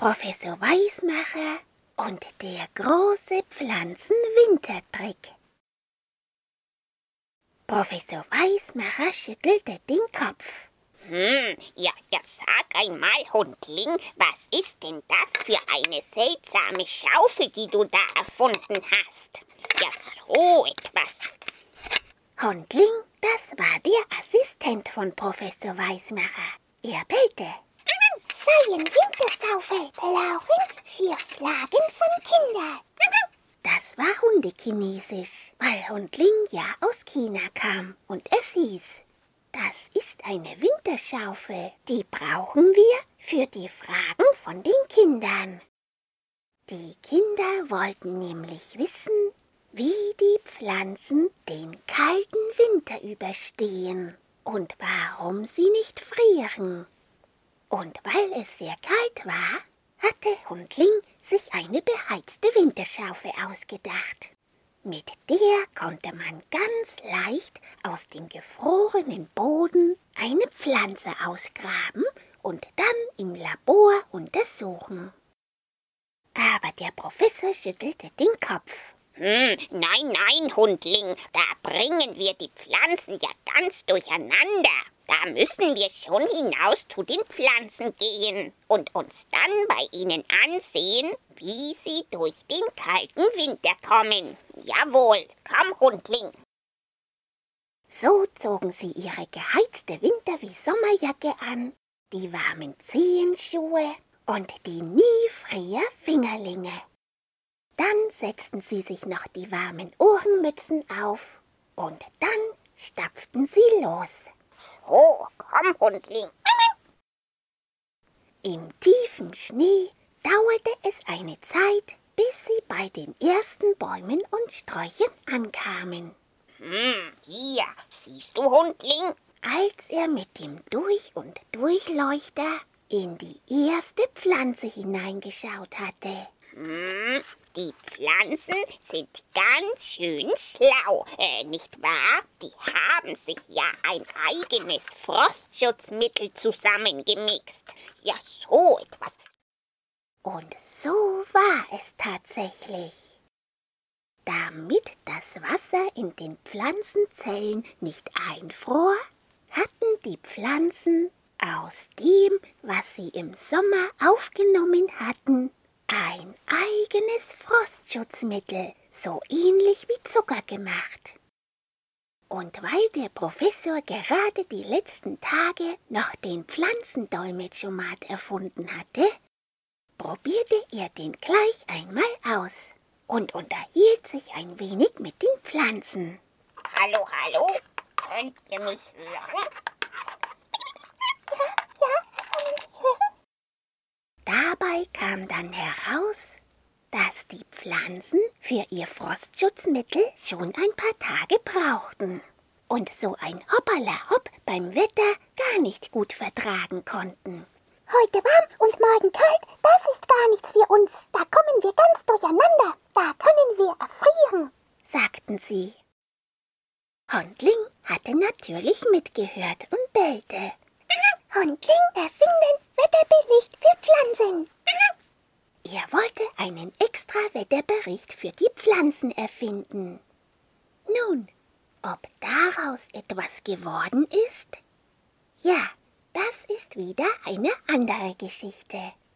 Professor Weismacher und der große Pflanzenwintertrick. Professor Weismacher schüttelte den Kopf. Hm, ja, ja, sag einmal, Hundling, was ist denn das für eine seltsame Schaufel, die du da erfunden hast? Ja, so etwas. Hundling, das war der Assistent von Professor Weismacher. Er bellte. Seien Wintersaufe, Lauchen für Flaggen von Kindern. Das war Hundechinesisch, weil Hundling ja aus China kam und es hieß, das ist eine Winterschaufel, die brauchen wir für die Fragen von den Kindern. Die Kinder wollten nämlich wissen, wie die Pflanzen den kalten Winter überstehen und warum sie nicht frieren. Und weil es sehr kalt war, hatte Hundling sich eine beheizte Winterschaufel ausgedacht. Mit der konnte man ganz leicht aus dem gefrorenen Boden eine Pflanze ausgraben und dann im Labor untersuchen. Aber der Professor schüttelte den Kopf. Hm, nein, nein, Hundling, da bringen wir die Pflanzen ja ganz durcheinander. Da müssen wir schon hinaus zu den Pflanzen gehen und uns dann bei ihnen ansehen, wie sie durch den kalten Winter kommen. Jawohl, komm, Hundling. So zogen sie ihre geheizte Winter- wie Sommerjacke an, die warmen Zehenschuhe und die nie frier Fingerlinge. Dann setzten sie sich noch die warmen Ohrenmützen auf und dann stapften sie los. So, komm, Hundling. Im tiefen Schnee dauerte es eine Zeit, bis sie bei den ersten Bäumen und Sträuchern ankamen. Hm, hier, siehst du, Hundling? Als er mit dem Durch- und Durchleuchter in die erste Pflanze hineingeschaut hatte. Hm, die Pflanzen sind ganz schön schlau, äh, nicht wahr? Die haben sich ja ein eigenes Frostschutzmittel zusammengemixt. Ja, so etwas. Und so war es tatsächlich. Damit das Wasser in den Pflanzenzellen nicht einfror, hatten die Pflanzen aus dem, was sie im Sommer aufgenommen hatten, ein eigenes Frostschutzmittel, so ähnlich wie Zucker gemacht. Und weil der Professor gerade die letzten Tage noch den Pflanzendolmetschomat erfunden hatte, probierte er den gleich einmal aus und unterhielt sich ein wenig mit den Pflanzen. Hallo, hallo, könnt ihr mich hören? Dabei kam dann heraus, dass die Pflanzen für ihr Frostschutzmittel schon ein paar Tage brauchten und so ein Hoppala-Hopp beim Wetter gar nicht gut vertragen konnten. Heute warm und morgen kalt, das ist gar nichts für uns. Da kommen wir ganz durcheinander. Da können wir erfrieren, sagten sie. Hundling hatte natürlich mitgehört und bellte. Hundling erfinden Wetterbericht für Pflanzen. Er wollte einen extra Wetterbericht für die Pflanzen erfinden. Nun, ob daraus etwas geworden ist? Ja, das ist wieder eine andere Geschichte.